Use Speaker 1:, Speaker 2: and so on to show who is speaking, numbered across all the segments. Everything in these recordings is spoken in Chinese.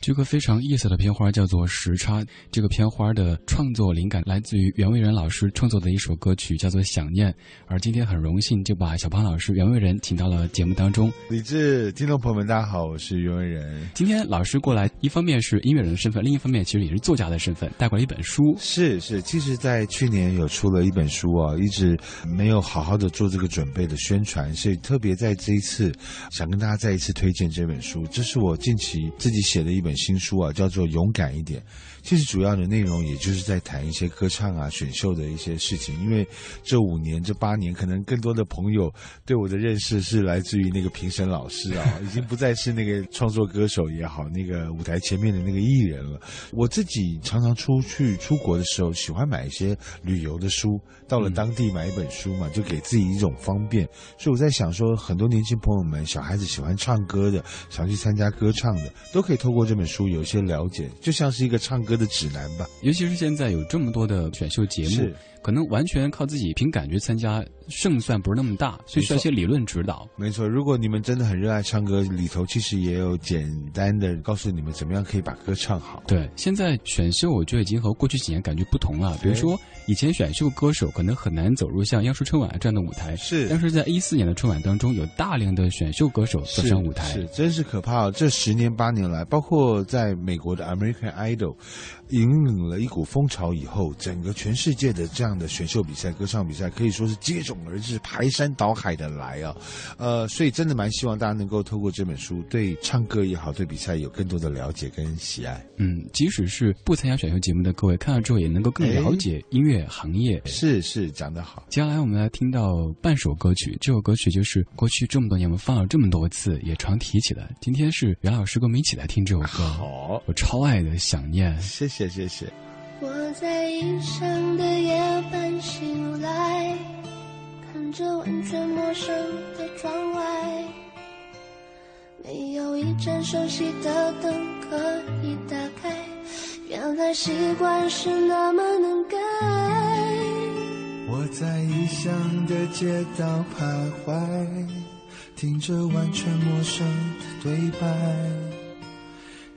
Speaker 1: 这个非常意思的片花叫做《时差》。这个片花的创作灵感来自于袁惟仁老师创作的一首歌曲，叫做《想念》。而今天很荣幸就把小胖老师袁惟仁请到了节目当中。
Speaker 2: 李志，听众朋友们，大家好，我是袁惟仁。
Speaker 1: 今天老师过来，一方面是音乐人的身份，另一方面其实也是作家的身份，带过来一本书。
Speaker 2: 是是，其实，在去年有出了一本书啊，一直没有好好的做这个准备的宣传，所以特别在这一次想跟大家再一次推荐这本书。这是我近期自己写的一本。新书啊，叫做《勇敢一点》。其实主要的内容也就是在谈一些歌唱啊、选秀的一些事情。因为这五年、这八年，可能更多的朋友对我的认识是来自于那个评审老师啊，已经不再是那个创作歌手也好，那个舞台前面的那个艺人了。我自己常常出去出国的时候，喜欢买一些旅游的书，到了当地买一本书嘛，就给自己一种方便。所以我在想说，很多年轻朋友们、小孩子喜欢唱歌的，想去参加歌唱的，都可以透过这本书有一些了解，就像是一个唱歌。歌的指南吧，
Speaker 1: 尤其是现在有这么多的选秀节目，可能完全靠自己凭感觉参加。胜算不是那么大，所以需要一些理论指导。
Speaker 2: 没错，如果你们真的很热爱唱歌，里头其实也有简单的告诉你们怎么样可以把歌唱好。
Speaker 1: 对，现在选秀我觉得已经和过去几年感觉不同了。比如说，以前选秀歌手可能很难走入像央视春晚这样的舞台，
Speaker 2: 是。
Speaker 1: 但是在一四年的春晚当中，有大量的选秀歌手走上舞台，
Speaker 2: 是，真是可怕。这十年八年来，包括在美国的 American Idol，引领了一股风潮以后，整个全世界的这样的选秀比赛、歌唱比赛可以说是接踵。而至排山倒海的来啊，呃，所以真的蛮希望大家能够透过这本书，对唱歌也好，对比赛有更多的了解跟喜爱。
Speaker 1: 嗯，即使是不参加选秀节目的各位，看了之后也能够更了解音乐行业。
Speaker 2: 是是，讲得好。
Speaker 1: 接下来我们来听到半首歌曲，这首歌曲就是过去这么多年我们放了这么多次，也常提起的。今天是袁老师跟我们一起来听这首歌。
Speaker 2: 好，
Speaker 1: 我超爱的想念。
Speaker 2: 谢谢谢谢。
Speaker 3: 我在异乡的夜半醒来。看着完全陌生的窗外，没有一盏熟悉的灯可以打开。原来习惯是那么能改。
Speaker 4: 我在异乡的街道徘徊，听着完全陌生的对白。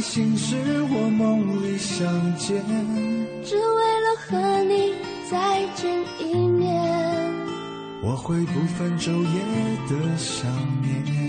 Speaker 4: 醒时，我梦里。相见，
Speaker 3: 只为了和你再见一面。
Speaker 4: 我会不分昼夜的想念。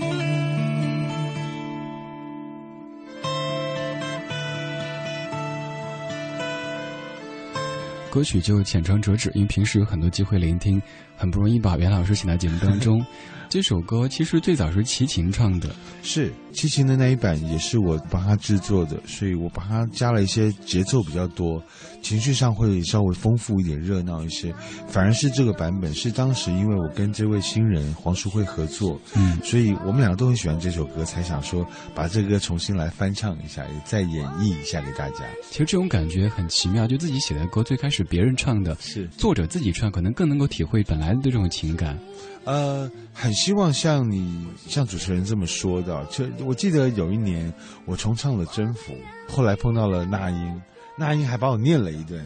Speaker 1: 歌曲就浅尝辄止，因为平时有很多机会聆听，很不容易把袁老师请到节目当中。这首歌其实最早是齐秦唱的，
Speaker 2: 是齐秦的那一版也是我帮他制作的，所以我把它加了一些节奏比较多，情绪上会稍微丰富一点、热闹一些。反而是这个版本是当时因为我跟这位新人黄淑慧合作，
Speaker 1: 嗯，
Speaker 2: 所以我们两个都很喜欢这首歌，才想说把这歌重新来翻唱一下，也再演绎一下给大家。
Speaker 1: 其实这种感觉很奇妙，就自己写的歌最开始别人唱的，
Speaker 2: 是
Speaker 1: 作者自己唱，可能更能够体会本来的这种情感。
Speaker 2: 呃，很希望像你像主持人这么说的。就我记得有一年我重唱了《征服》，后来碰到了那英，那英还把我念了一顿。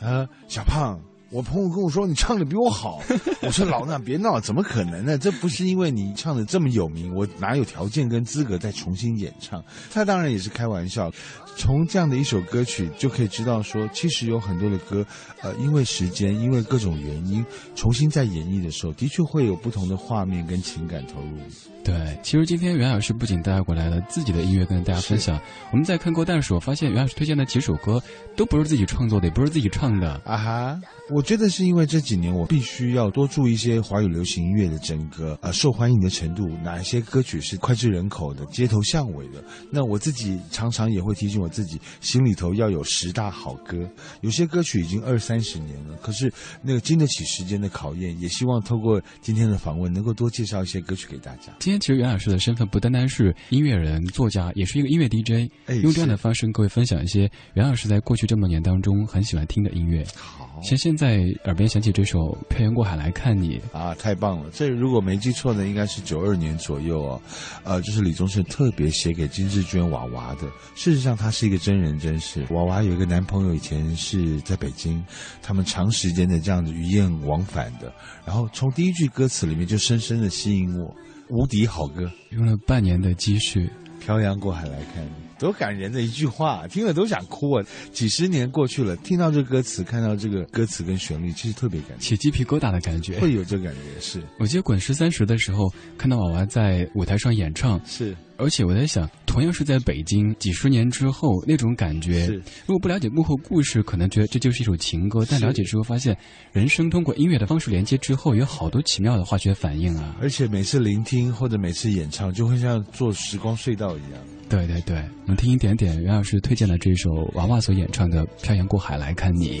Speaker 2: 啊，小胖，我朋友跟我说你唱的比我好。我说老衲别闹，怎么可能呢？这不是因为你唱的这么有名，我哪有条件跟资格再重新演唱？他当然也是开玩笑。从这样的一首歌曲就可以知道，说其实有很多的歌，呃，因为时间，因为各种原因，重新在演绎的时候，的确会有不同的画面跟情感投入。
Speaker 1: 对，其实今天袁老师不仅带过来了自己的音乐跟大家分享，我们在看歌单的时候发现，袁老师推荐的几首歌都不是自己创作的，也不是自己唱的。
Speaker 2: 啊哈，我觉得是因为这几年我必须要多注意一些华语流行音乐的整个呃受欢迎的程度，哪一些歌曲是脍炙人口的、街头巷尾的。那我自己常常也会提醒我自己，心里头要有十大好歌。有些歌曲已经二三十年了，可是那个经得起时间的考验。也希望透过今天的访问，能够多介绍一些歌曲给大家。
Speaker 1: 今天其实袁老师的身份不单单是音乐人、作家，也是一个音乐 DJ，
Speaker 2: 哎
Speaker 1: 用这样的方式跟各位分享一些袁老师在过去这么多年当中很喜欢听的音乐。
Speaker 2: 好
Speaker 1: 像现在耳边响起这首《漂洋过海来看你》，
Speaker 2: 啊，太棒了！这如果没记错呢，应该是九二年左右哦。呃，就是李宗盛特别写给金志娟娃娃的。事实上，她是一个真人真事。娃娃有一个男朋友，以前是在北京，他们长时间的这样子鱼雁往返的。然后从第一句歌词里面就深深的吸引我，无敌好歌，
Speaker 1: 用了半年的积蓄。
Speaker 2: 漂洋过海来看你，多感人的一句话，听了都想哭啊！几十年过去了，听到这歌词，看到这个歌词跟旋律，其实特别感
Speaker 1: 起鸡皮疙瘩的感觉，。
Speaker 2: 会有这感觉，是
Speaker 1: 我记得《滚石三十》的时候，看到娃娃在舞台上演唱，
Speaker 2: 是
Speaker 1: 而且我在想，同样是在北京，几十年之后那种感觉，如果不了解幕后故事，可能觉得这就是一首情歌，但了解之后发现，人生通过音乐的方式连接之后，有好多奇妙的化学反应啊！
Speaker 2: 而且每次聆听或者每次演唱，就会像坐时光隧道一样。
Speaker 1: 对对对，我们听一点点袁老师推荐的这首娃娃所演唱的《漂洋过海来看你》。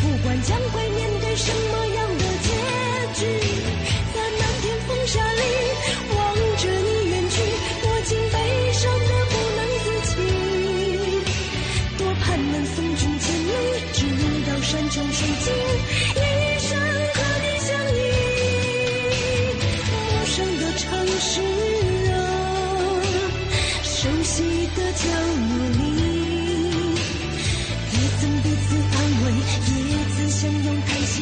Speaker 3: 不管将会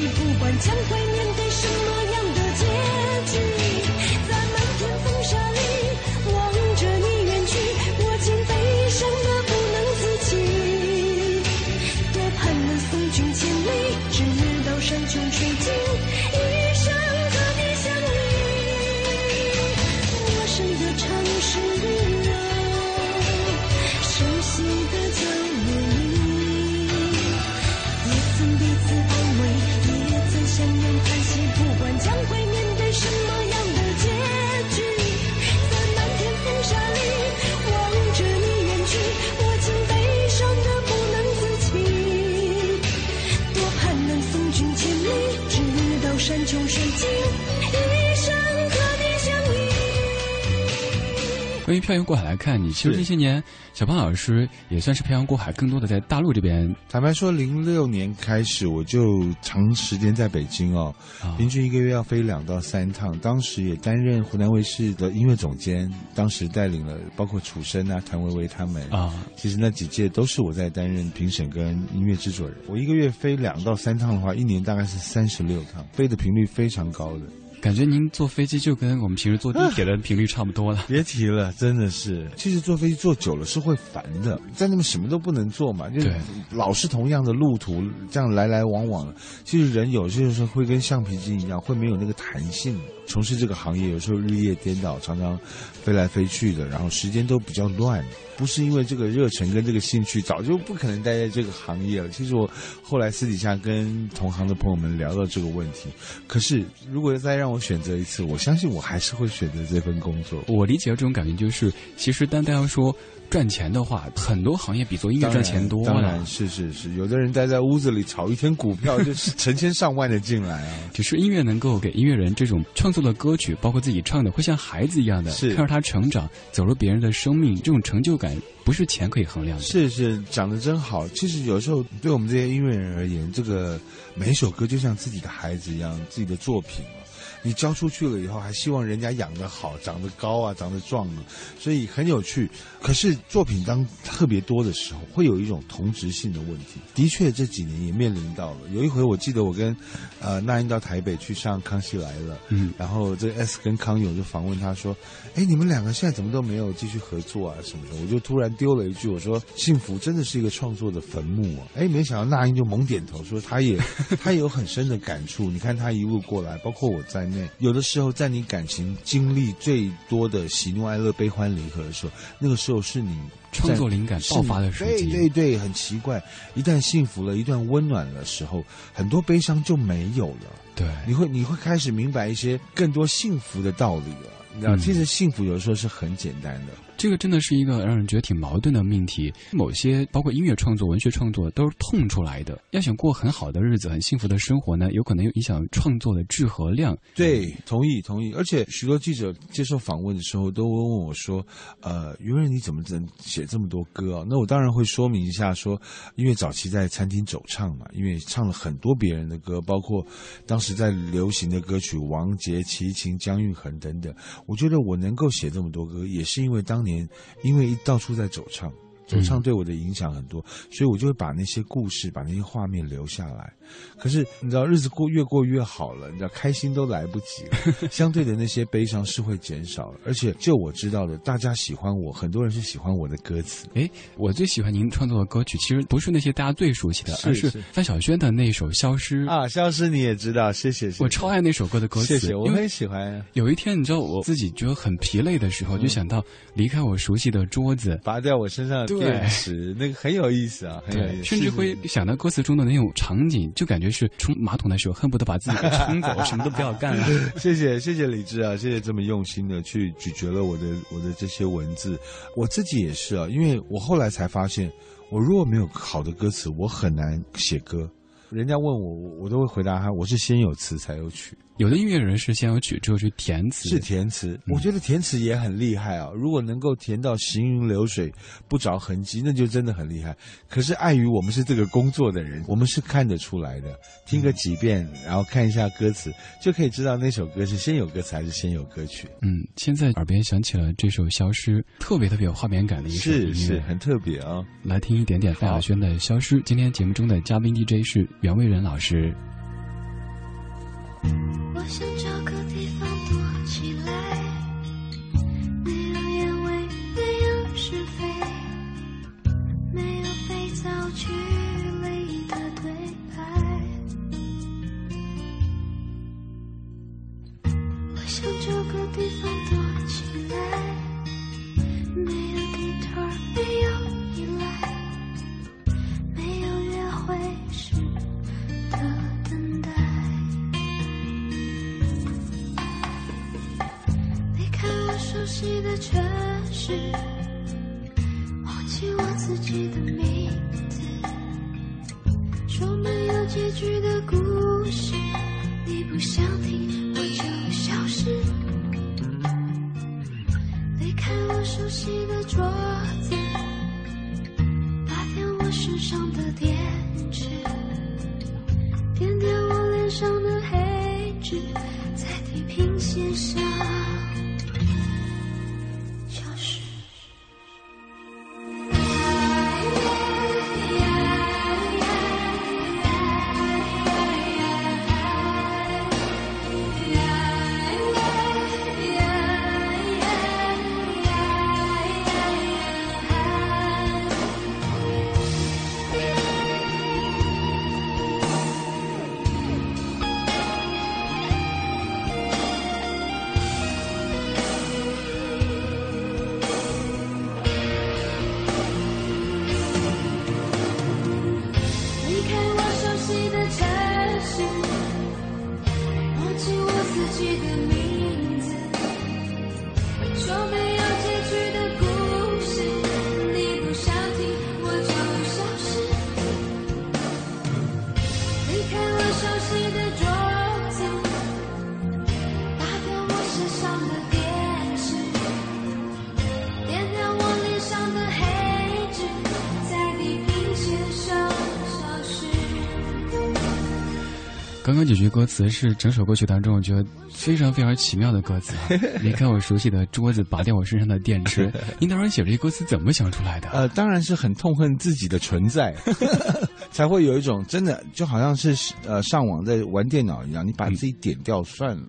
Speaker 3: 不管将
Speaker 1: 漂洋过海来看你，其实这些年小胖老师也算是漂洋过海，更多的在大陆这边
Speaker 2: 坦白说，零六年开始我就长时间在北京哦，
Speaker 1: 啊
Speaker 2: 平均一个月要飞两到三趟。当时也担任湖南卫视的音乐总监，当时带领了包括楚生啊、谭维维他们
Speaker 1: 啊。
Speaker 2: 其实那几届都是我在担任评审跟音乐制作人。我一个月飞两到三趟的话，一年大概是三十六趟，飞的频率非常高的。
Speaker 1: 感觉您坐飞机就跟我们平时坐地铁的频率差不多了。
Speaker 2: 别提了，真的是。其实坐飞机坐久了是会烦的，在那边什么都不能做嘛，就
Speaker 1: 对
Speaker 2: 老是同样的路途，这样来来往往的。其实人有些时候会跟橡皮筋一样，会没有那个弹性。从事这个行业，有时候日夜颠倒，常常飞来飞去的，然后时间都比较乱。不是因为这个热忱跟这个兴趣，早就不可能待在这个行业了。其实我后来私底下跟同行的朋友们聊到这个问题，可是如果再让我选择一次，我相信我还是会选择这份工作。
Speaker 1: 我理解的这种感觉就是，其实单单要说赚钱的话，很多行业比做音乐赚钱多
Speaker 2: 当然
Speaker 1: 了。
Speaker 2: 是是是，有的人待在屋子里炒一天股票，就是成千上万的进来啊。
Speaker 1: 只是音乐能够给音乐人这种创作的歌曲，包括自己唱的，会像孩子一样的
Speaker 2: 是
Speaker 1: 看着他成长，走入别人的生命，这种成就感不是钱可以衡量的。
Speaker 2: 是是，讲的真好。其实有时候对我们这些音乐人而言，这个每一首歌就像自己的孩子一样，自己的作品啊。你交出去了以后，还希望人家养得好，长得高啊，长得壮啊，所以很有趣。可是作品当特别多的时候，会有一种同质性的问题。的确，这几年也面临到了。有一回，我记得我跟呃那英到台北去上《康熙来了》，
Speaker 1: 嗯，
Speaker 2: 然后这 S 跟康永就访问他说：“哎，你们两个现在怎么都没有继续合作啊？什么的？”我就突然丢了一句：“我说幸福真的是一个创作的坟墓啊！”哎，没想到那英就猛点头说：“他也 他也有很深的感触。你看他一路过来，包括我在内，有的时候在你感情经历最多的喜怒哀乐、悲欢离合的时候，那个时候是你
Speaker 1: 创作灵感爆发的时机。
Speaker 2: 对对对，很奇怪，一旦幸福了，一段温暖的时候，很多悲伤就没有了。
Speaker 1: 对
Speaker 2: 你会你会开始明白一些更多幸福的道理了。你知道，
Speaker 1: 嗯
Speaker 2: 其实幸福有的时候是很简单的。
Speaker 1: 这个真的是一个让人觉得挺矛盾的命题。某些包括音乐创作、文学创作都是痛出来的。要想过很好的日子、很幸福的生活呢，有可能影响创作的质和量。
Speaker 2: 对，同意同意。而且许多记者接受访问的时候，都问我说：“呃，于润你怎么能写这么多歌啊？”那我当然会说明一下说，因为早期在餐厅走唱嘛，因为唱了很多别人的歌，包括当时在流行的歌曲王杰、齐秦、姜育恒等等。我觉得我能够写这么多歌，也是因为当年因为到处在走唱。走唱对我的影响很多，所以我就会把那些故事、把那些画面留下来。可是你知道，日子过越过越好了，你知道开心都来不及了，相对的那些悲伤是会减少的。而且就我知道的，大家喜欢我，很多人是喜欢我的歌词。
Speaker 1: 哎，我最喜欢您创作的歌曲，其实不是那些大家最熟悉的，
Speaker 2: 是
Speaker 1: 而是
Speaker 2: 是
Speaker 1: 范晓萱的那首《消失》
Speaker 2: 啊，消失你也知道，谢谢，谢谢
Speaker 1: 我超爱那首歌的歌词，
Speaker 2: 谢谢，我很喜欢。
Speaker 1: 有一天，你知道我自己觉得很疲累的时候，就想到离开我熟悉的桌子，
Speaker 2: 拔掉我身上电池，那个很有意思啊，很有意思，
Speaker 1: 甚至会想到歌词中的那种场景，就感觉是冲马桶的时候，恨不得把自己给冲走，什么都不要干了。
Speaker 2: 谢谢谢谢李志啊，谢谢这么用心的去咀嚼了我的我的这些文字，我自己也是啊，因为我后来才发现，我如果没有好的歌词，我很难写歌。人家问我，我我都会回答他，我是先有词才有曲。
Speaker 1: 有的音乐人是先有曲之后去填词，
Speaker 2: 是填词。我觉得填词也很厉害啊！如果能够填到行云流水、不着痕迹，那就真的很厉害。可是碍于我们是这个工作的人，我们是看得出来的。听个几遍，然后看一下歌词，就可以知道那首歌是先有歌词还是先有歌曲。
Speaker 1: 嗯，现在耳边响起了这首《消失》，特别特别有画面感的一首音乐，
Speaker 2: 是是很特别啊！
Speaker 1: 来听一点点范晓萱的《消失》。今天节目中的嘉宾 DJ 是袁惟仁老师。
Speaker 5: 我想
Speaker 1: 刚刚几句歌词是整首歌曲当中我觉得非常非常奇妙的歌词啊！离开我熟悉的桌子，拔掉我身上的电池。您当时写这些歌词怎么想出来的？
Speaker 2: 呃，当然是很痛恨自己的存在，才会有一种真的就好像是呃上网在玩电脑一样，你把自己点掉算了。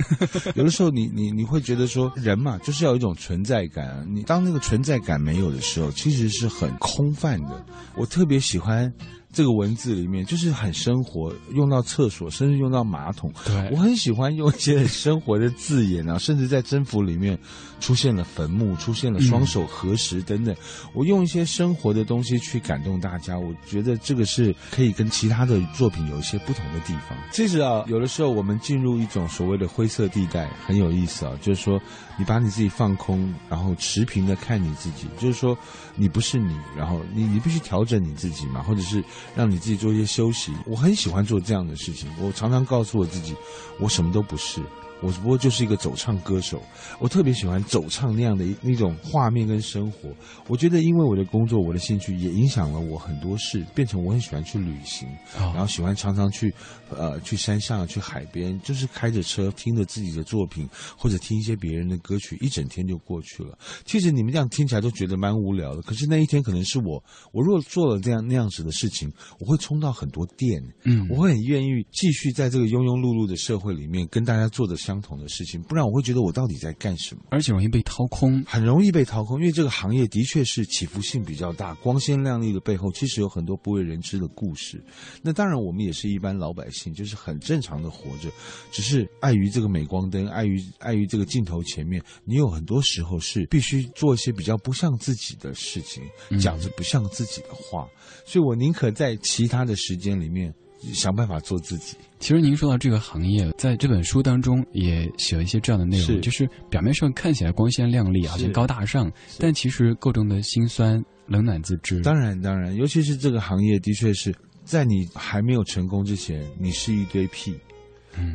Speaker 2: 有的时候你你你会觉得说人嘛，就是要有一种存在感啊。你当那个存在感没有的时候，其实是很空泛的。我特别喜欢。这个文字里面就是很生活，用到厕所，甚至用到马桶。
Speaker 1: 对
Speaker 2: 我很喜欢用一些很生活的字眼啊，甚至在征服里面出现了坟墓，出现了双手合十等等。我用一些生活的东西去感动大家，我觉得这个是可以跟其他的作品有一些不同的地方。其实啊，有的时候我们进入一种所谓的灰色地带，很有意思啊，就是说你把你自己放空，然后持平的看你自己，就是说你不是你，然后你你必须调整你自己嘛，或者是让你自己做一些休息。我很喜欢做这样的事情，我常常告诉我自己，我什么都不是。我只不过就是一个走唱歌手，我特别喜欢走唱那样的一那种画面跟生活。我觉得因为我的工作，我的兴趣也影响了我很多事，变成我很喜欢去旅行，
Speaker 1: 哦
Speaker 2: 然后喜欢常常去，呃，去山上、去海边，就是开着车听着自己的作品，或者听一些别人的歌曲，一整天就过去了。其实你们这样听起来都觉得蛮无聊的，可是那一天可能是我，我如果做了这样那样子的事情，我会充到很多电，
Speaker 1: 嗯
Speaker 2: 我会很愿意继续在这个庸庸碌碌的社会里面跟大家做着相。相同的事情，不然我会觉得我到底在干什么。
Speaker 1: 而且容易被掏空。
Speaker 2: 很容易被掏空，因为这个行业的确是起伏性比较大，光鲜亮丽的背后其实有很多不为人知的故事。那当然，我们也是一般老百姓，就是很正常的活着，只是碍于这个镁光灯，碍于碍于这个镜头前面，你有很多时候是必须做一些比较不像自己的事情，讲着不像自己的话，所以我宁可在其他的时间里面想办法做自己。
Speaker 1: 其实您说到这个行业，在这本书当中也写了一些这样的内容，
Speaker 2: 是。
Speaker 1: 就是表面上看起来光鲜亮丽，好像高大上，但其实构中的辛酸冷暖自知。
Speaker 2: 当然，当然，尤其是这个行业，的确是在你还没有成功之前，你是一堆屁；
Speaker 1: 嗯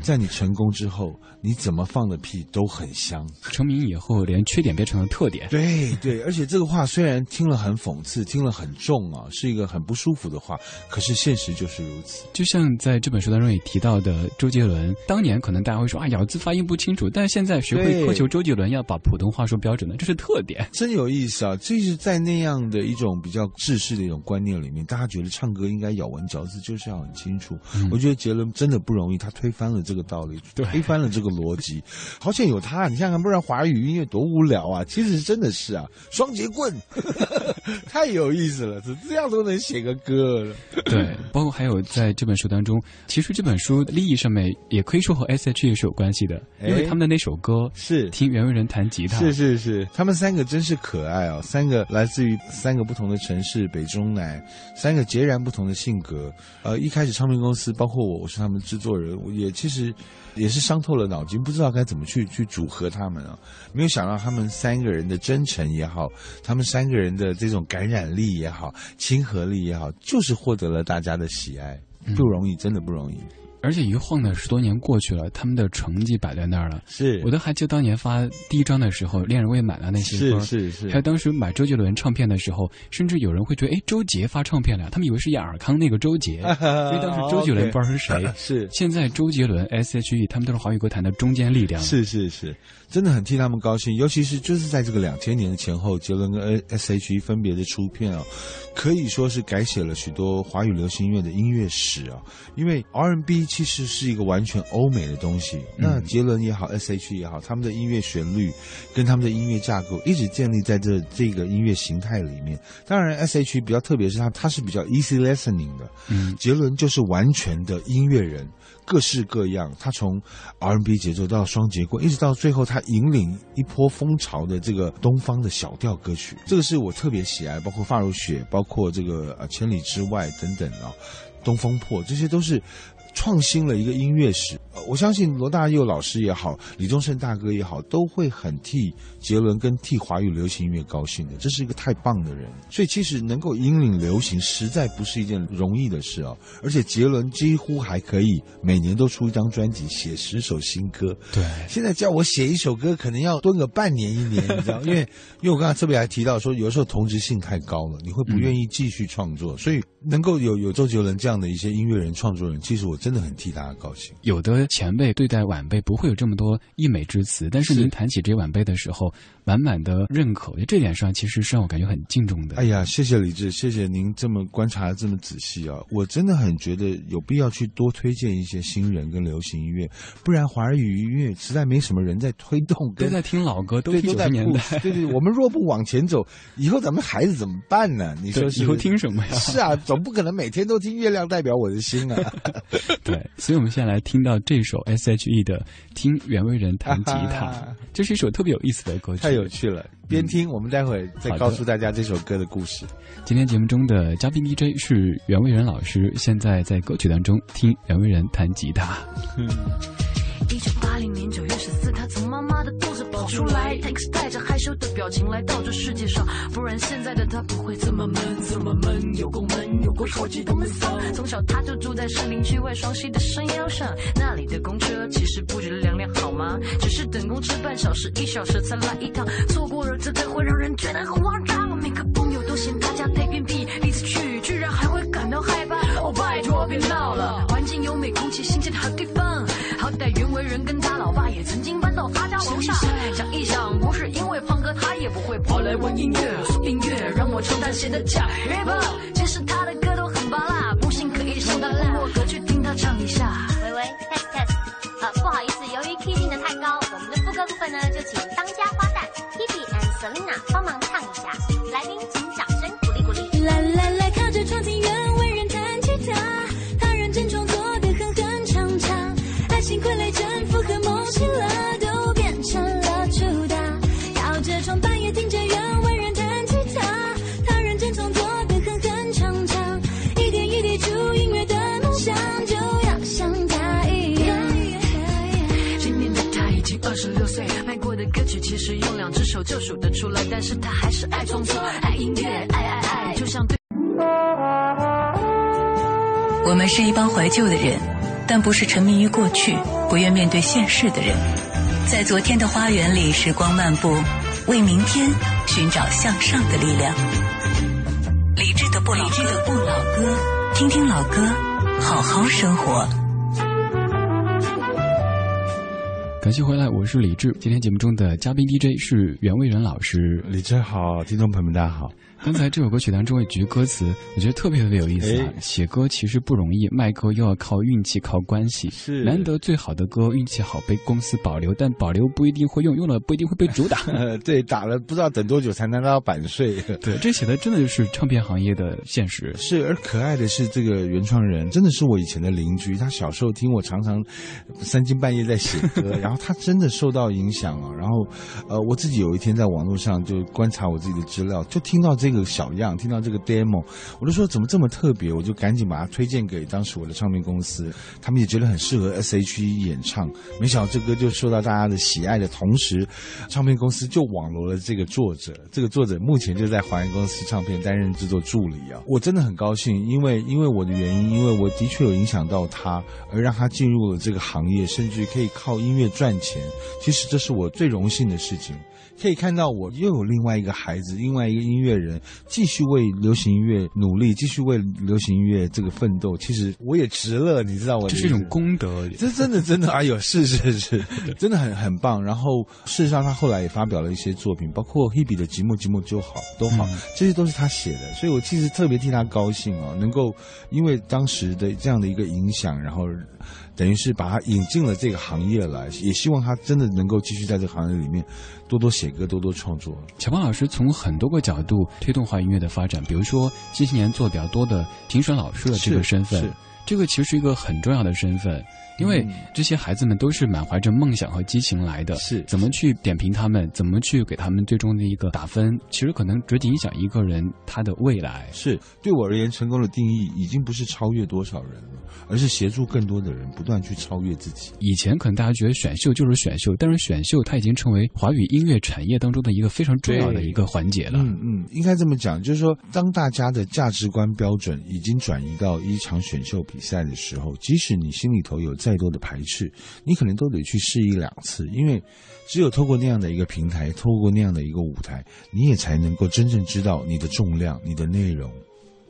Speaker 2: 在你成功之后，你怎么放的屁都很香。
Speaker 1: 成名以后，连缺点变成了特点。
Speaker 2: 对对，而且这个话虽然听了很讽刺，听了很重啊，是一个很不舒服的话，可是现实就是如此。
Speaker 1: 就像在这本书当中也提到的，周杰伦当年可能大家会说啊咬字发音不清楚，但是现在学会
Speaker 2: 对
Speaker 1: 苛求周杰伦要把普通话说标准了，这是特点。
Speaker 2: 真有意思啊！这是在那样的一种比较制式的一种观念里面，大家觉得唱歌应该咬文嚼字就是要很清楚。我觉得杰伦真的不容易，他推翻了这个道理，
Speaker 1: 对
Speaker 2: 推翻了这个逻辑。好险有他，你想想，不然华语音乐多无聊啊！其实真的是啊，双截棍 太有意思了，这样都能写个歌了。
Speaker 1: 对，包括还有在这本书当中，其实这本书利益上面也可以说和 S.H.E 是有关系的，因为
Speaker 2: 哎
Speaker 1: 他们的那首歌
Speaker 2: 是
Speaker 1: 听袁惟仁弹吉他，
Speaker 2: 是是是，他们三个真是可爱哦，三个来自于三个不同的城市，北中南，三个截然不同的性格。呃，一开始唱片公司，包括我，我是他们制作人，我也其实也是伤透了脑筋，不知道该怎么去去组合他们啊。没有想到他们三个人的真诚也好，他们三个人的这种感染力也好，亲和力也好，就是获得了大家的喜爱，不容易，真的不容易。
Speaker 1: 而且一晃呢十多年过去了，他们的成绩摆在那儿了。
Speaker 2: 是
Speaker 1: 我都还记得当年发第一张的时候，恋人未满的那些歌，
Speaker 2: 是是是
Speaker 1: 还有当时买周杰伦唱片的时候，甚至有人会觉得，哎，周杰发唱片了，他们以为是亚尔康那个周杰，因为当时周杰伦不知道是谁。
Speaker 2: 是
Speaker 1: 现在周杰伦、S.H.E 他们都是华语歌坛的中坚力量。
Speaker 2: 是是是，真的很替他们高兴，尤其是就是在这个两千年的前后，杰伦跟 S.H.E 分别的出片啊，可以说是改写了许多华语流行音乐的音乐史啊。因为 R&B 其实是一个完全欧美的东西，那杰伦也好，S.H.E 也好，他们的音乐旋律跟他们的音乐架构一直建立在这这个音乐形态里面。当然，S.H.E 比较特别是他他是比较 easy listening 的，
Speaker 1: 嗯，
Speaker 2: 杰伦就是完全的音乐人，各式各样。他从 R&B 节奏到双节棍，一直到最后他引领一波风潮的这个东方的小调歌曲，这个是我特别喜爱，包括《发如雪》，包括这个呃《千里之外》等等啊，《东风破》，这些都是。创新了一个音乐史，我相信罗大佑老师也好，李宗盛大哥也好，都会很替杰伦跟替华语流行音乐高兴的。这是一个太棒的人，所以其实能够引领流行，实在不是一件容易的事啊。而且杰伦几乎还可以每年都出一张专辑，写十首新歌。
Speaker 1: 对，
Speaker 2: 现在叫我写一首歌，可能要蹲个半年一年，你知道？因为 因为我刚才特别还提到说，有的时候同质性太高了，你会不愿意继续创作。所以能够有有周杰伦这样的一些音乐人、创作人，其实我真的很替大家高兴。
Speaker 1: 有的前辈对待晚辈不会有这么多溢美之词，但是
Speaker 2: 是。
Speaker 1: 您谈起这些晚辈的时候，满满的认可，我觉得这点上其实是让我感觉很敬重的。
Speaker 2: 哎呀，谢谢李志，谢谢您这么观察的这么仔细啊！我真的很觉得有必要去多推荐一些新人跟流行音乐，不然华语音乐实在没什么人在推动
Speaker 1: 都在听老歌，都
Speaker 2: 对，
Speaker 1: 听九
Speaker 2: 都在
Speaker 1: 十年代，
Speaker 2: 对对，我们若不往前走，以后咱们孩子怎么办呢？你说
Speaker 1: 以后听什么呀
Speaker 2: 是啊，总不可能每天都听《月亮代表我的心》啊。
Speaker 1: 对，所以我们现在来听到这首 S.H.E 的《听袁惟仁弹吉他》，这是一首特别有意思的歌曲，
Speaker 2: 太有趣了，边听我们待会儿再告诉大家这首歌的故事。
Speaker 1: 今天节目中的嘉宾 DJ 是袁惟仁老师，现在在歌曲当中听袁惟仁弹吉他。
Speaker 6: 一九八零年九月十四，他从妈妈的肚子跑出来，Tex 带着害羞的表情来到这世界上，不然现在的他不会这么闷，这么闷，有够闷，有够超级的闷骚。从小他就住在士林区外双溪的山腰上，那里的公车其实不觉得凉凉好吗？只是等公车半小时、一小时才来一趟，错过了这才会让人觉得很慌张。每个朋友都嫌他家太偏僻，第一次去居然还会感到害怕。哦，拜托别闹了，环境优美，空气新鲜的好地方。好歹原为人跟曾经搬到他家楼下。想一想，不是因为胖哥，他也不会跑来玩音乐。音乐让我承担谁的假 r i p p e r 其实他的歌都很巴拉，不信可以上他烂。我歌去听他唱一下。
Speaker 7: 喂喂，test test，不好意思，由于 key 定的太高，我们的副歌部分呢，就请当家花旦 Kitty and Selina 帮忙。
Speaker 6: 其实用两只手就数得出来，但是他还是爱创作，爱音乐，爱爱爱，就像对。
Speaker 8: 我们是一帮怀旧的人，但不是沉迷于过去、不愿面对现实的人。在昨天的花园里，时光漫步，为明天寻找向上的力量。理智的不老，理智的不老歌，听听老歌，好好生活。
Speaker 1: 感谢回来，我是李志。今天节目中的嘉宾 DJ 是袁蔚仁老师。
Speaker 2: 李志好，听众朋友们大家好。
Speaker 1: 刚才这首歌曲当中一句歌词，我觉得特别特别有意思啊！写歌其实不容易，卖歌又要靠运气、靠关系。
Speaker 2: 是
Speaker 1: 难得最好的歌，运气好被公司保留，但保留不一定会用，用了不一定会被主打。
Speaker 2: 对，打了不知道等多久才能拿到版税。
Speaker 1: 对，这写的真的就是唱片行业的现实。
Speaker 2: 是，而可爱的是这个原创人，真的是我以前的邻居。他小时候听我常常三更半夜在写歌，然后他真的受到影响啊。然后，呃，我自己有一天在网络上就观察我自己的资料，就听到这这个小样，听到这个 demo，我就说怎么这么特别，我就赶紧把它推荐给当时我的唱片公司，他们也觉得很适合 S.H.E 演唱。没想到这歌就受到大家的喜爱的同时，唱片公司就网罗了这个作者，这个作者目前就在华研公司唱片担任制作助理啊。我真的很高兴，因为因为我的原因，因为我的确有影响到他，而让他进入了这个行业，甚至可以靠音乐赚钱。其实这是我最荣幸的事情。可以看到，我又有另外一个孩子，另外一个音乐人，继续为流行音乐努力，继续为流行音乐这个奋斗。其实我也值了，你知道我
Speaker 1: 这是一种功德。
Speaker 2: 这真的真的，哎呦，是是是，真的很很棒。然后事实上，他后来也发表了一些作品，包括 Hebe 的《寂寞寂寞就好》都好，这些都是他写的。所以我其实特别替他高兴哦，能够因为当时的这样的一个影响，然后。等于是把他引进了这个行业来，也希望他真的能够继续在这个行业里面多多写歌，多多创作。
Speaker 1: 小胖老师从很多个角度推动华语音乐的发展，比如说近些年做比较多的评审老师的这个身份，这个其实是一个很重要的身份。因为这些孩子们都是满怀着梦想和激情来的，
Speaker 2: 是
Speaker 1: 怎么去点评他们，怎么去给他们最终的一个打分，其实可能直接影响一个人他的未来。
Speaker 2: 是对我而言，成功的定义已经不是超越多少人了，而是协助更多的人不断去超越自己。
Speaker 1: 以前可能大家觉得选秀就是选秀，但是选秀它已经成为华语音乐产业当中的一个非常重要的一个环节了。
Speaker 2: 嗯嗯，应该这么讲，就是说，当大家的价值观标准已经转移到一场选秀比赛的时候，即使你心里头有再多的排斥。你可能都得去试一两次，因为只有透过那样的一个平台，透过那样的一个舞台，你也才能够真正知道你的重量、你的内容。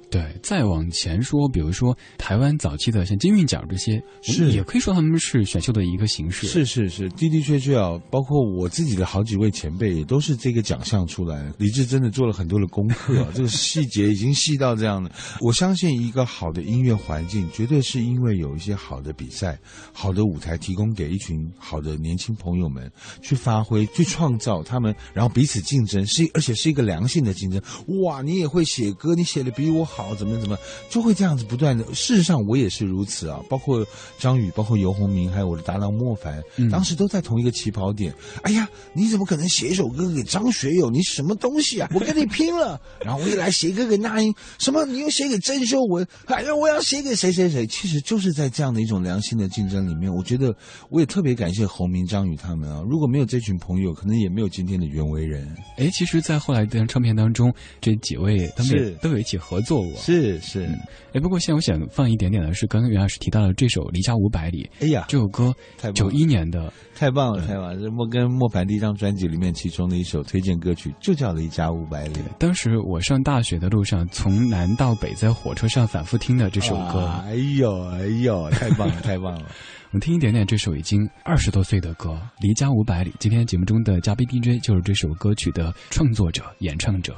Speaker 1: 对，再往前说，比如说台湾早期的像金韵奖这些，
Speaker 2: 是
Speaker 1: 也可以说他们是选秀的一个形式。
Speaker 2: 是是是，的的确确啊，包括我自己的好几位前辈也都是这个奖项出来。李志真的做了很多的功课，这个细节已经细到这样的。我相信一个好的音乐环境，绝对是因为有一些好的比赛、好的舞台提供给一群好的年轻朋友们去发挥、去创造他们，然后彼此竞争，是而且是一个良性的竞争。哇，你也会写歌，你写的比我好。好，怎么怎么就会这样子不断的？事实上，我也是如此啊。包括张宇，包括游鸿明，还有我的搭档莫凡，当时都在同一个起跑点。哎呀，你怎么可能写一首歌给张学友？你什么东西啊？我跟你拼了！然后我也来写歌给那英，什么？你又写给郑秀文？哎呀，我要写给谁谁谁？其实就是在这样的一种良性的竞争里面，我觉得我也特别感谢鸿明、张宇他们啊。如果没有这群朋友，可能也没有今天的袁惟仁。
Speaker 1: 哎，其实，在后来的唱片当中，这几位他们都有一起合作。
Speaker 2: 是是，
Speaker 1: 哎，不过现在我想放一点点的是，刚刚袁老师提到了这首《离家五百里》。
Speaker 2: 哎呀，
Speaker 1: 这首歌九一年的，
Speaker 2: 太棒了，太棒了！这莫根莫凡第一张专辑里面其中的一首推荐歌曲，就叫《离家五百里》。
Speaker 1: 当时我上大学的路上，从南到北，在火车上反复听的这首歌。
Speaker 2: 哎呦哎呦，太棒了，太棒了！
Speaker 1: 我们听一点点这首已经二十多岁的歌《离家五百里》。今天节目中的嘉宾 DJ 就是这首歌曲的创作者、演唱者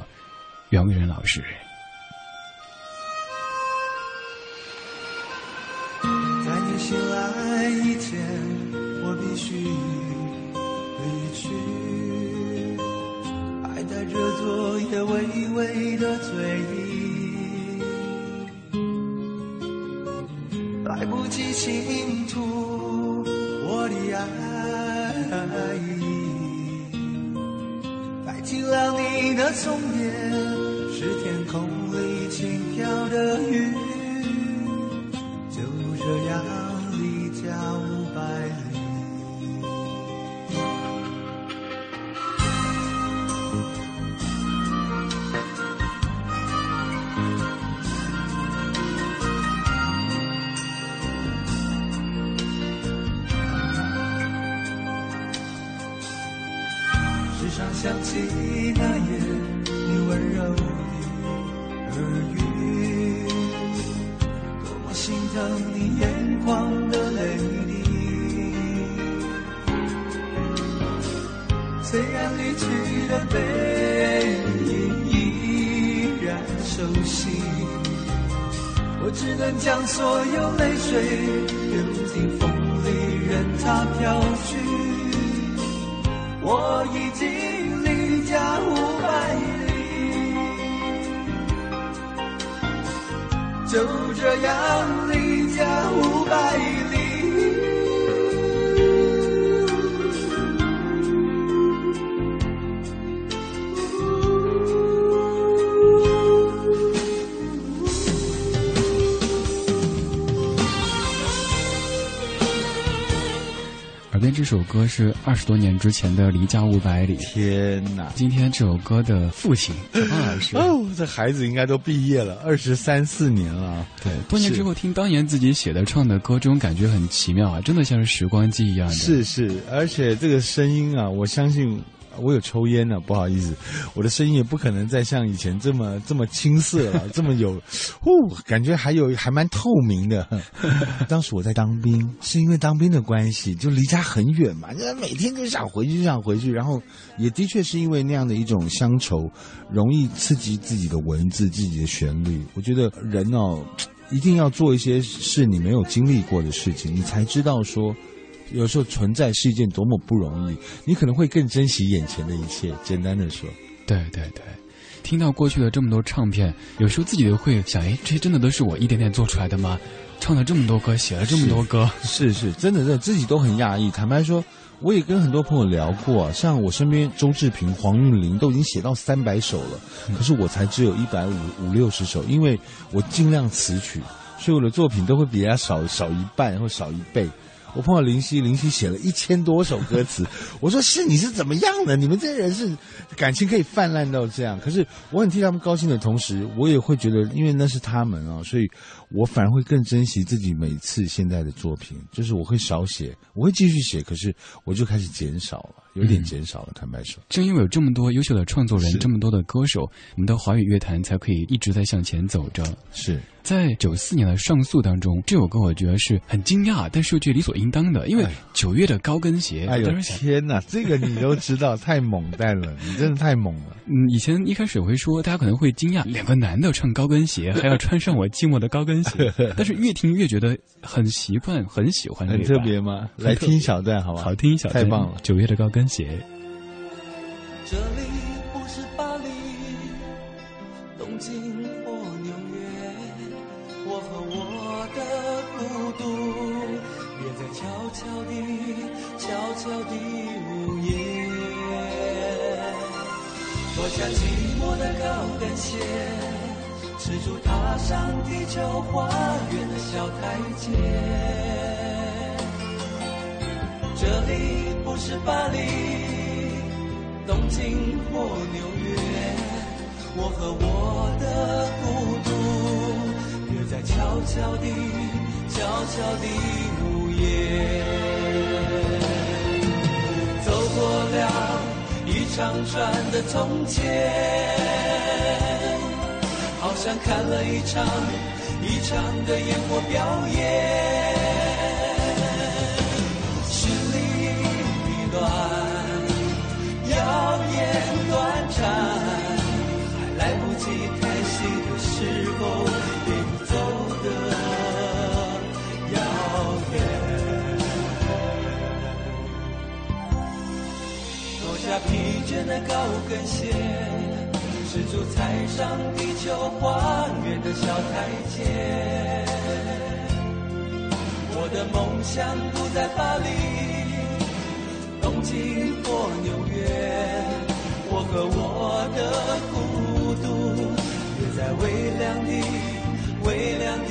Speaker 1: 袁惟仁老师。
Speaker 4: 昨夜微微的醉意，来不及倾吐我的爱意。在清凉你的松叶，是天空里轻飘的雨。就这样离家五百里。起那夜你温柔的耳语，多么心疼你眼眶的泪滴。虽然离去的背影依然熟悉，我只能将所有泪水丢进风里，任它飘去。我已经五百里，就这样离家五百里。
Speaker 1: 这首歌是二十多年之前的《离家五百里》。
Speaker 2: 天哪！
Speaker 1: 今天这首歌的父亲
Speaker 2: 哦，这孩子应该都毕业了，二十三四年了。
Speaker 1: 对，多年之后听当年自己写的唱的歌，这种感觉很奇妙啊，真的像是时光机一样的。
Speaker 2: 是是，而且这个声音啊，我相信我有抽烟呢，不好意思，我的声音也不可能再像以前这么这么青涩了，这么有，哦，感觉还有还蛮透明的。当时我在当兵，是因为当兵的关系，就离家很远嘛，那每天就想回去，就想回去，然后也的确是因为那样的一种乡愁，容易刺激自己的文字、自己的旋律。我觉得人哦，一定要做一些是你没有经历过的事情，你才知道说。有时候存在是一件多么不容易，你可能会更珍惜眼前的一切。简单的说，
Speaker 1: 对对对，听到过去的这么多唱片，有时候自己都会想，哎，这些真的都是我一点点做出来的吗？唱了这么多歌，写了这么多歌，
Speaker 2: 是是，真的，真的自己都很讶异。坦白说，我也跟很多朋友聊过，像我身边周志平、黄韵玲都已经写到三百首了，可是我才只有一百五五六十首，因为我尽量词曲，所以我的作品都会比人家少少一半或少一倍。我碰到林夕，林夕写了一千多首歌词。我说是你是怎么样的？你们这些人是感情可以泛滥到这样？可是我很替他们高兴的同时，我也会觉得，因为那是他们啊，所以我反而会更珍惜自己每次现在的作品。就是我会少写，我会继续写，可是我就开始减少了，有点减少了。坦白说，
Speaker 1: 正因为有这么多优秀的创作人，这么多的歌手，我们的华语乐坛才可以一直在向前走着。
Speaker 2: 是。
Speaker 1: 在九四年的上诉当中，这首歌我觉得是很惊讶，但是又觉得理所应当的，因为九月的高跟鞋。
Speaker 2: 哎呦天哪，这个你都知道，太猛蛋了，你真的太猛了。
Speaker 1: 嗯，以前一开始我会说，大家可能会惊讶，两个男的唱高跟鞋，还要穿上我寂寞的高跟鞋，但是越听越觉得很习惯，很喜欢。
Speaker 2: 很特别吗？来听一小段好不好？
Speaker 1: 好听一小
Speaker 2: 段，太棒了。
Speaker 1: 九月的高跟鞋。
Speaker 4: 这里不是巴黎，东京或纽约。我和我的孤独，也在悄悄地、悄悄地午夜。脱下寂寞的高跟鞋，赤足踏上地球花园的小台阶。这里不是巴黎、东京或纽约。我和我的孤独。约在悄悄地、悄悄地午夜，走过了一长串的从前，像看了一场一场的烟火表演，心里迷乱，谣言短暂，还来不及开戏的时候。走的遥远，脱下疲倦的高跟鞋，赤足踩上地球花园的小台阶。我的梦想不在巴黎、东京或纽约，我和我的孤独约在微凉的。微凉的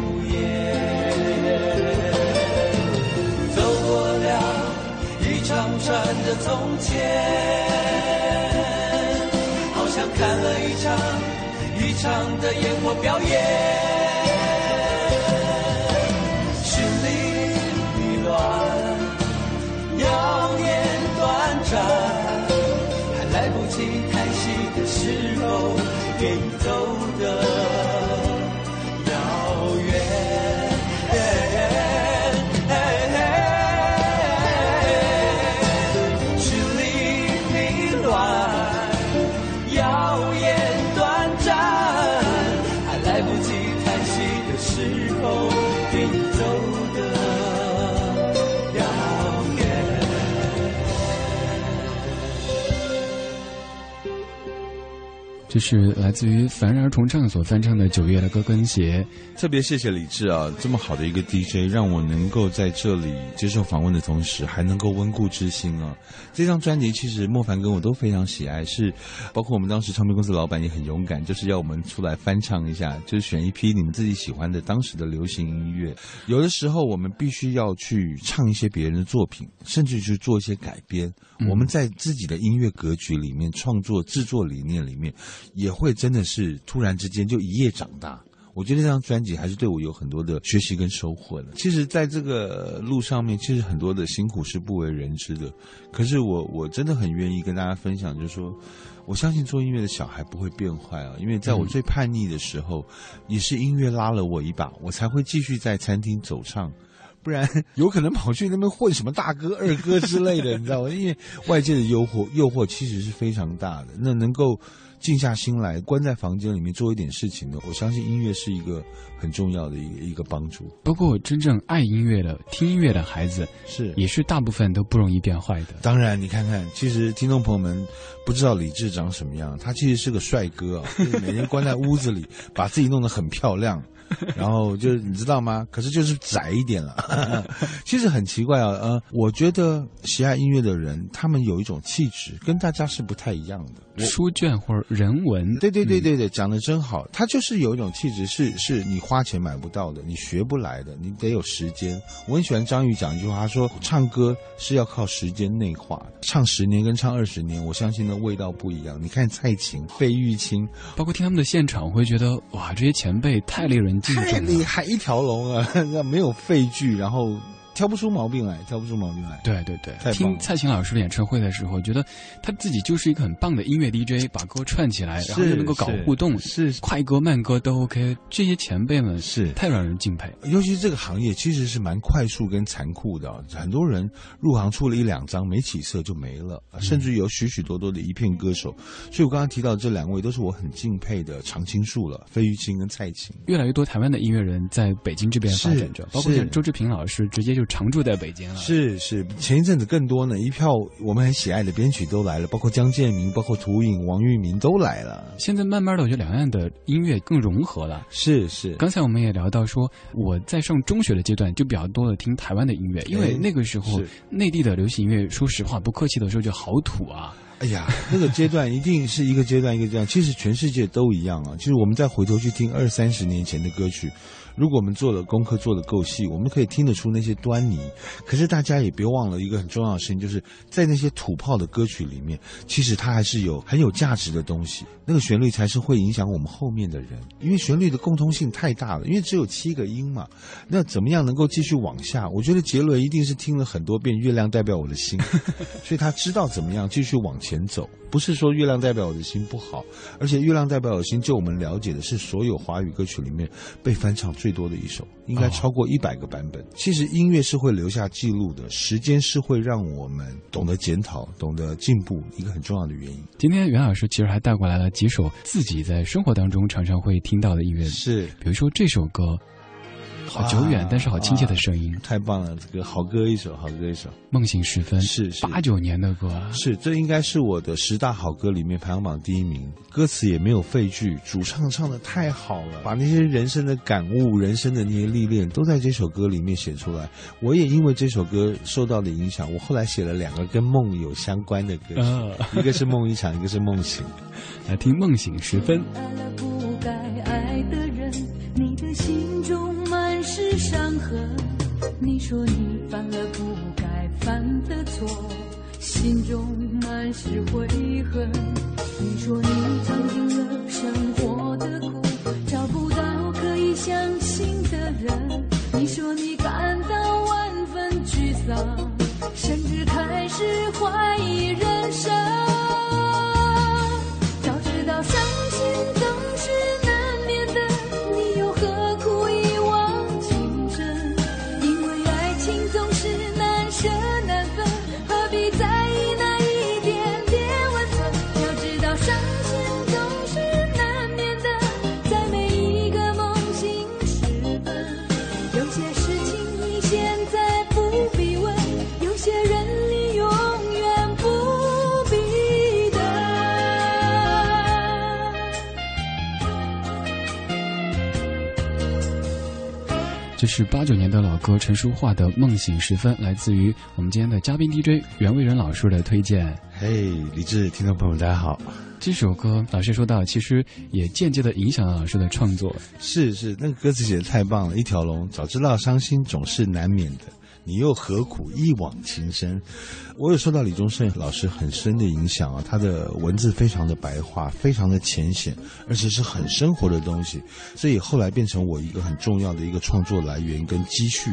Speaker 4: 转的从前，好像看了一场一场的烟火表演。绚丽迷乱，耀眼短暂，还来不及叹息的时候，便已走
Speaker 1: 是来自于凡人儿重唱所翻唱的九月的高跟鞋。
Speaker 2: 特别谢谢李志啊，这么好的一个 DJ，让我能够在这里接受访问的同时，还能够温故知新啊。这张专辑其实莫凡跟我都非常喜爱，是包括我们当时唱片公司老板也很勇敢，就是要我们出来翻唱一下，就是选一批你们自己喜欢的当时的流行音乐。有的时候我们必须要去唱一些别人的作品，甚至去做一些改编。我们在自己的音乐格局里面、创作制作理念里面，也会真的是突然之间就一夜长大。我觉得这张专辑还是对我有很多的学习跟收获的。其实，在这个路上面，其实很多的辛苦是不为人知的。可是我我真的很愿意跟大家分享，就是说，我相信做音乐的小孩不会变坏啊，因为在我最叛逆的时候，也是音乐拉了我一把，我才会继续在餐厅走唱。不然 有可能跑去那边混什么大哥、二哥之类的，你知道吗？因为外界的诱惑诱惑其实是非常大的。那能够静下心来，关在房间里面做一点事情呢，我相信音乐是一个很重要的一个一个帮助。
Speaker 1: 包括真正爱音乐的、听音乐的孩子，
Speaker 2: 是
Speaker 1: 也是大部分都不容易变坏的。
Speaker 2: 当然，你看看，其实听众朋友们不知道李志长什么样，他其实是个帅哥啊，就是每天关在屋子里，把自己弄得很漂亮。然后就是你知道吗？可是就是窄一点了。其实很奇怪啊，呃，我觉得喜爱音乐的人，他们有一种气质，跟大家是不太一样的。
Speaker 1: 书卷或者人文，
Speaker 2: 对对对对对，讲的真好。他就是有一种气质，是是你花钱买不到的，你学不来的，你得有时间。我很喜欢张宇讲一句话，他说唱歌是要靠时间内化的，唱十年跟唱二十年，我相信的味道不一样。你看蔡琴、费玉清，
Speaker 1: 包括听他们的现场，我会觉得哇，这些前辈太令人
Speaker 2: 太
Speaker 1: 了。
Speaker 2: 厉害，一条龙啊，那没有废句，然后挑不出毛病来，挑不出毛病来。
Speaker 1: 对对对听蔡琴老师的演唱会的时候，觉得他自己就是一个很棒的音乐 DJ，把歌串起来，然后又能够搞互动，
Speaker 2: 是
Speaker 1: 快歌慢歌都 OK。这些前辈们
Speaker 2: 是
Speaker 1: 太让人敬佩。
Speaker 2: 尤其是这个行业其实是蛮快速跟残酷的啊，很多人入行出了一两张没起色就没了，
Speaker 1: 嗯
Speaker 2: 甚至有许许多多的一片歌手。所以我刚刚提到这两位都是我很敬佩的常青树了，费玉清跟蔡琴。
Speaker 1: 越来越多台湾的音乐人在北京这边发展着，包括像周志平老师直接就常住在北京了。
Speaker 2: 是是，前一阵子更多呢，一票我们很喜爱的编曲都来了，包括江建明、包括涂颖、王玉明都来了。
Speaker 1: 现在慢慢的，我觉得两岸的音乐更融合了。
Speaker 2: 是是，
Speaker 1: 刚才我们也聊到说，我在上中学的阶段就比较多的听台湾的音乐，因为
Speaker 2: 哎
Speaker 1: 那个时候
Speaker 2: 是
Speaker 1: 内地的流行音乐，说实话不客气的时候就好土啊。
Speaker 2: 哎呀，那个阶段一定是一个阶段一个阶段，其实全世界都一样啊。其实我们再回头去听二三十年前的歌曲，如果我们做的功课做的够细，我们可以听得出那些端倪。可是大家也别忘了一个很重要的事情，就是在那些土炮的歌曲里面，其实它还是有很有价值的东西。那个旋律才是会影响我们后面的人，因为旋律的共通性太大了，因为只有七个音嘛。那怎么样能够继续往下？我觉得杰伦一定是听了很多遍《月亮代表我的心》，所以他知道怎么样继续往前走。不是说《月亮代表我的心》不好，而且《月亮代表我的心》就我们了解的是所有华语歌曲里面被翻唱最多的一首，应该超过一百个版本。其实音乐是会留下记录的，时间是会让我们懂得检讨、懂得进步一个很重要的原因。
Speaker 1: 今天袁老师其实还带过来了几首自己在生活当中常常会听到的音乐，
Speaker 2: 是
Speaker 1: 比如说这首歌，好久远但是好亲切的声音，
Speaker 2: 太棒了！这个好歌一首，好歌一首，《
Speaker 1: 梦醒时分》
Speaker 2: 是是
Speaker 1: 八九年的歌，
Speaker 2: 是这应该是我的十大好歌里面排行榜第一名。歌词也没有废句，主唱唱的太好了，把那些人生的感悟、人生的那些历练都在这首歌里面写出来。我也因为这首歌受到的影响，我后来写了两个跟梦有相关的歌一个是梦一场，一个是梦醒。
Speaker 1: 来听《梦醒时分》。
Speaker 3: 始是
Speaker 1: 八九年的老歌陈淑桦的《梦醒时分》，来自于我们今天的嘉宾 DJ 袁蔚仁老师的推荐。
Speaker 2: 嘿，李志，听众朋友们，大家好。
Speaker 1: 这首歌老师说到，其实也间接的影响了老师的创作。
Speaker 2: 是是，那个歌词写的太棒了，一条龙。早知道伤心总是难免的，你又何苦一往情深？我有受到李宗盛老师很深的影响啊，他的文字非常的白话，非常的浅显，而且是很生活的东西，所以后来变成我一个很重要的一个创作来源跟积蓄。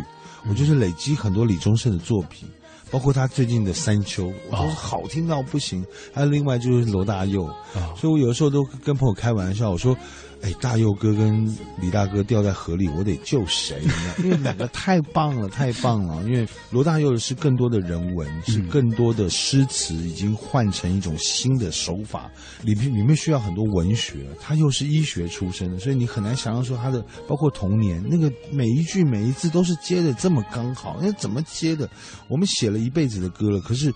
Speaker 2: 我就是累积很多李宗盛的作品。包括他最近的《山丘》，我都好听到不行。还有另外就是罗大佑，所以我有的时候都跟朋友开玩笑，我说：“哎，大佑哥跟李大哥掉在河里，我得救谁呢？因为两个太棒了，太棒了。因为罗大佑是更多的人文，是更多的诗词，已经换成一种新的手法，里面里面需要很多文学。他又是医学出身的，所以你很难想象说他的包括童年那个每一句每一字都是接的这么刚好，那怎么接的？我们写了一辈子的歌了，可是。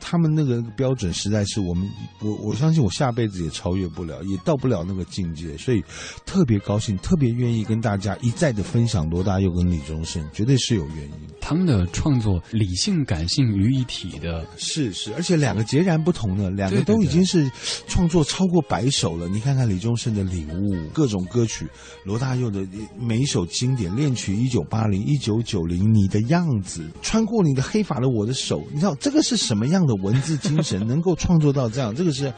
Speaker 2: 他们那个标准实在是我们，我我相信我下辈子也超越不了，也到不了那个境界，所以特别高兴，特别愿意跟大家一再的分享罗大佑跟李宗盛，绝对是有原因。
Speaker 1: 他们的创作理性感性于一体的，
Speaker 2: 是是，而且两个截然不同的，两个都已经是创作超过百首了。你看看李宗盛的领悟，各种歌曲，罗大佑的每一首经典恋曲，一九八零、一九九零，你的样子，穿过你的黑发的我的手，你知道这个是什么样的文字精神，能够创作到这样？这个是。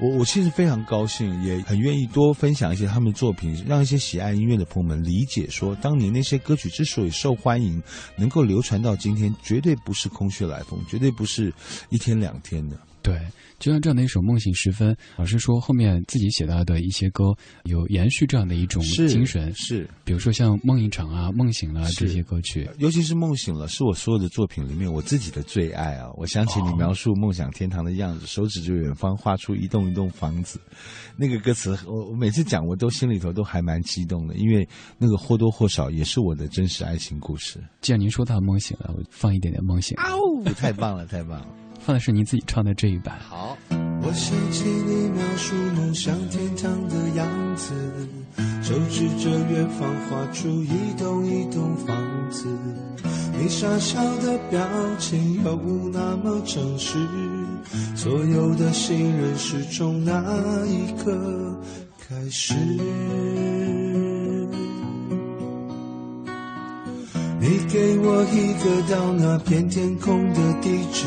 Speaker 2: 我我其实非常高兴，也很愿意多分享一些他们的作品，让一些喜爱音乐的朋友们理解说，当年那些歌曲之所以受欢迎，能够流传到今天，绝对不是空穴来风，绝对不是一天两天的。
Speaker 1: 对，就像这样的一首《梦醒时分》，老师说后面自己写到的一些歌有延续这样的一种精神，
Speaker 2: 是，
Speaker 1: 比如说像《梦一场》啊、《梦醒了》这些歌曲，
Speaker 2: 尤其是《梦醒了》是我所有的作品里面我自己的最爱啊！我想起你描述梦想天堂的样子，手指着远方画出一栋一栋房子，那个歌词我我每次讲我都心里头都还蛮激动的，因为那个或多或少也是我的真实爱情故事。
Speaker 1: 既然您说到《梦醒了》，我放一点点《梦醒》。
Speaker 2: 啊哦，太棒了，太棒了！
Speaker 1: 放的是你自己唱的这一版。
Speaker 2: 好，
Speaker 4: 我想起你描述梦想天堂的样子，手指着远方画出一栋一栋房子。你傻笑的表情又那么真实，所有的信任是从那一刻开始。你给我一个到那片天空的地址。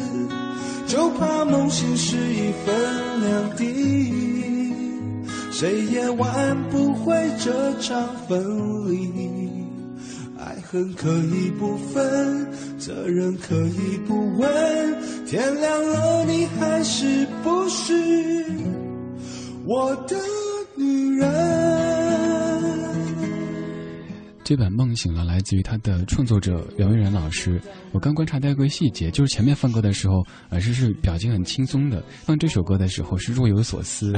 Speaker 4: 就怕梦醒时已分两地。谁也挽不回这场分离。爱恨可以不分，责任可以不问。天亮了，你还是不是我的女人？
Speaker 1: 这版《梦醒了》来自于他的创作者袁惟仁老师。我刚观察到一个细节，就是前面放歌的时候，呃，是是表情很轻松的；放这首歌的时候是若有所思。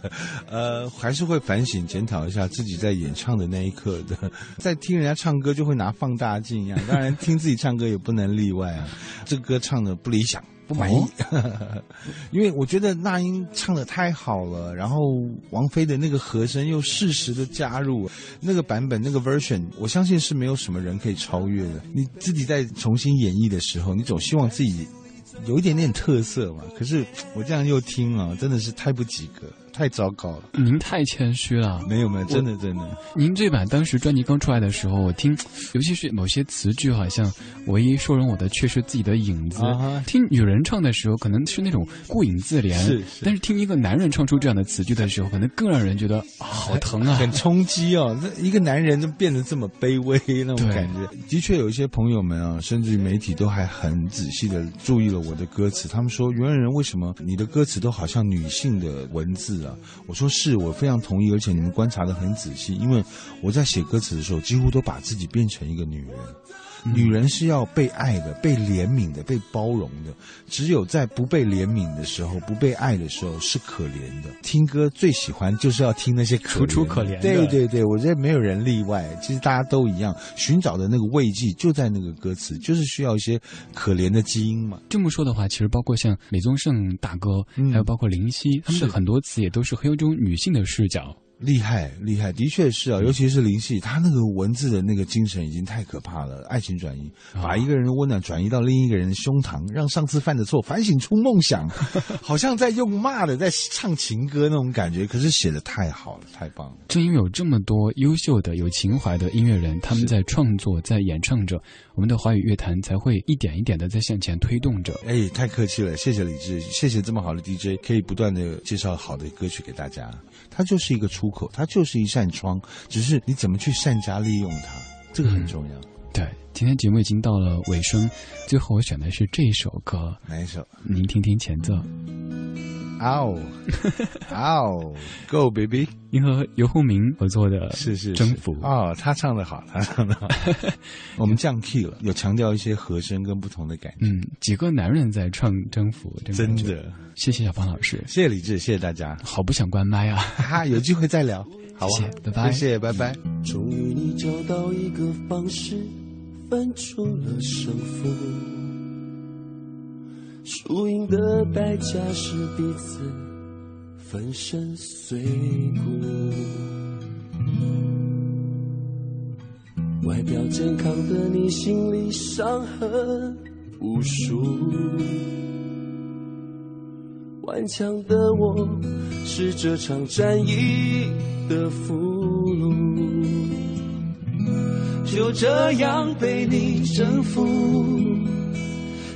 Speaker 2: 呃，还是会反省检讨一下自己在演唱的那一刻的，在听人家唱歌就会拿放大镜一样，当然听自己唱歌也不能例外啊。这歌唱的不理想。不满意，因为我觉得那英唱的太好了，然后王菲的那个和声又适时的加入那个版本那个 version，我相信是没有什么人可以超越的。你自己在重新演绎的时候，你总希望自己有一点点特色嘛。可是我这样又听啊，真的是太不及格。太糟糕了，
Speaker 1: 您太谦虚了。
Speaker 2: 没有没有，真的真的。
Speaker 1: 您这版当时专辑刚出来的时候，我听，尤其是某些词句，好像唯一收容我的却是自己的影子。听女人唱的时候，可能是那种顾影自怜；
Speaker 2: 是，
Speaker 1: 但是听一个男人唱出这样的词句的时候，可能更让人觉得好疼啊，
Speaker 2: 很冲击哦。这一个男人就变得这么卑微那种感觉。的确，有一些朋友们啊，甚至于媒体都还很仔细的注意了我的歌词。他们说，原人为什么你的歌词都好像女性的文字我说是。是我非常同意，而且你们观察的很仔细，因为我在写歌词的时候，几乎都把自己变成一个女人。女人是要被爱的、被怜悯的、被包容的。只有在不被怜悯的时候、不被爱的时候，是可怜的。听歌最喜欢就是要听那些
Speaker 1: 楚楚可怜的。
Speaker 2: 对对对，我觉得没有人例外。其实大家都一样，寻找的那个慰藉就在那个歌词，就是需要一些可怜的基因嘛。
Speaker 1: 这么说的话，其实包括像李宗盛大哥，还有包括林夕，他们的很多词也都是很有种女性的视角。
Speaker 2: 厉害，厉害，的确是啊，尤其是林夕，他那个文字的那个精神已经太可怕了。爱情转移，把一个人的温暖转移到另一个人的胸膛，让上次犯的错反省出梦想，好像在用骂的在唱情歌那种感觉。可是写的太好了，太棒了。
Speaker 1: 正因为有这么多优秀的、有情怀的音乐人，他们在创作、在演唱着，我们的华语乐坛才会一点一点的在向前推动着。
Speaker 2: 哎，太客气了，谢谢李志，谢谢这么好的 DJ，可以不断的介绍好的歌曲给大家。它就是一个出口，它就是一扇窗，只是你怎么去善加利用它，这个很重要。
Speaker 1: 对，今天节目已经到了尾声，最后我选的是这一首歌，
Speaker 2: 哪一首？
Speaker 1: 您听听前奏。
Speaker 2: 哦，哦，Go baby！
Speaker 1: 您和游鸿明合作的
Speaker 2: 是是
Speaker 1: 征服
Speaker 2: 哦，他唱的好，他唱的好。我们降 key 了，有强调一些和声跟不同的感觉。
Speaker 1: 嗯，几个男人在唱征服，
Speaker 2: 真的。
Speaker 1: 谢谢小芳老师，
Speaker 2: 谢谢李志，谢谢大家。
Speaker 1: 好不想关麦啊！
Speaker 2: 哈，有机会再聊，好
Speaker 1: 啊，拜拜，
Speaker 2: 谢谢，拜拜。
Speaker 4: 终于你找到一个方式，分出了胜负。输赢的代价是彼此粉身碎骨。外表健康的你，心里伤痕无数。顽强的我，是这场战役的俘虏。就这样被你征服。